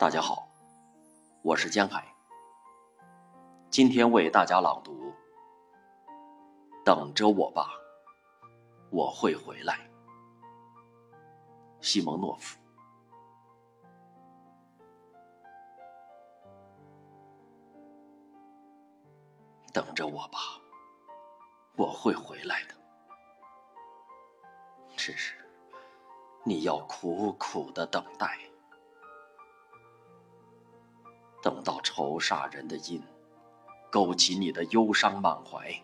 大家好，我是江海。今天为大家朗读《等着我吧，我会回来》。西蒙诺夫，等着我吧，我会回来的。只是你要苦苦的等待。等到愁煞人的音，勾起你的忧伤满怀；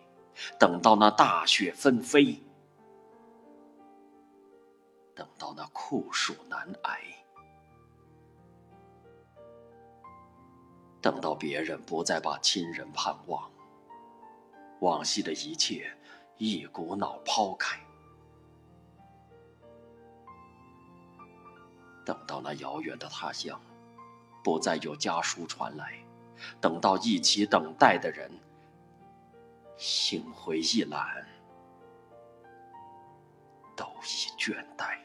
等到那大雪纷飞，等到那酷暑难挨，等到别人不再把亲人盼望，往昔的一切一股脑抛开，等到那遥远的他乡。不再有家书传来，等到一起等待的人心灰意懒，都已倦怠。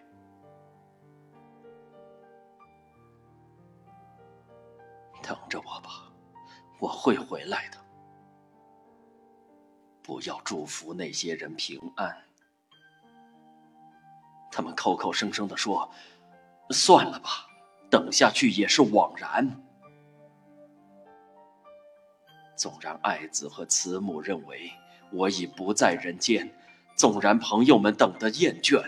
等着我吧，我会回来的。不要祝福那些人平安，他们口口声声的说：“算了吧。”等下去也是枉然。纵然爱子和慈母认为我已不在人间，纵然朋友们等得厌倦，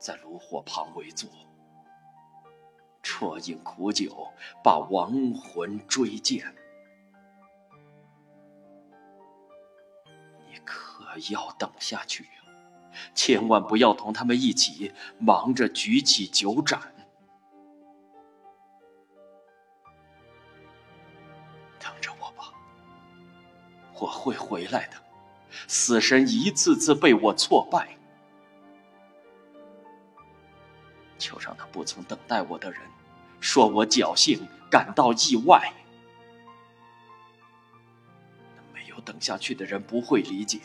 在炉火旁围坐，啜饮苦酒，把亡魂追荐，你可要等下去？千万不要同他们一起忙着举起酒盏。等着我吧，我会回来的。死神一次次被我挫败，就让那不曾等待我的人说我侥幸，感到意外。有等下去的人不会理解。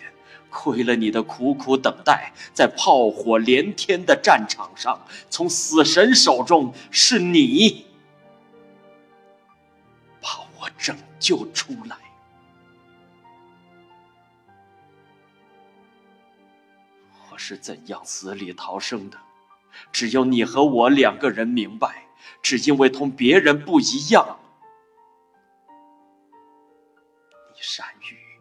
亏了你的苦苦等待，在炮火连天的战场上，从死神手中，是你把我拯救出来。我是怎样死里逃生的？只有你和我两个人明白。只因为同别人不一样，善于。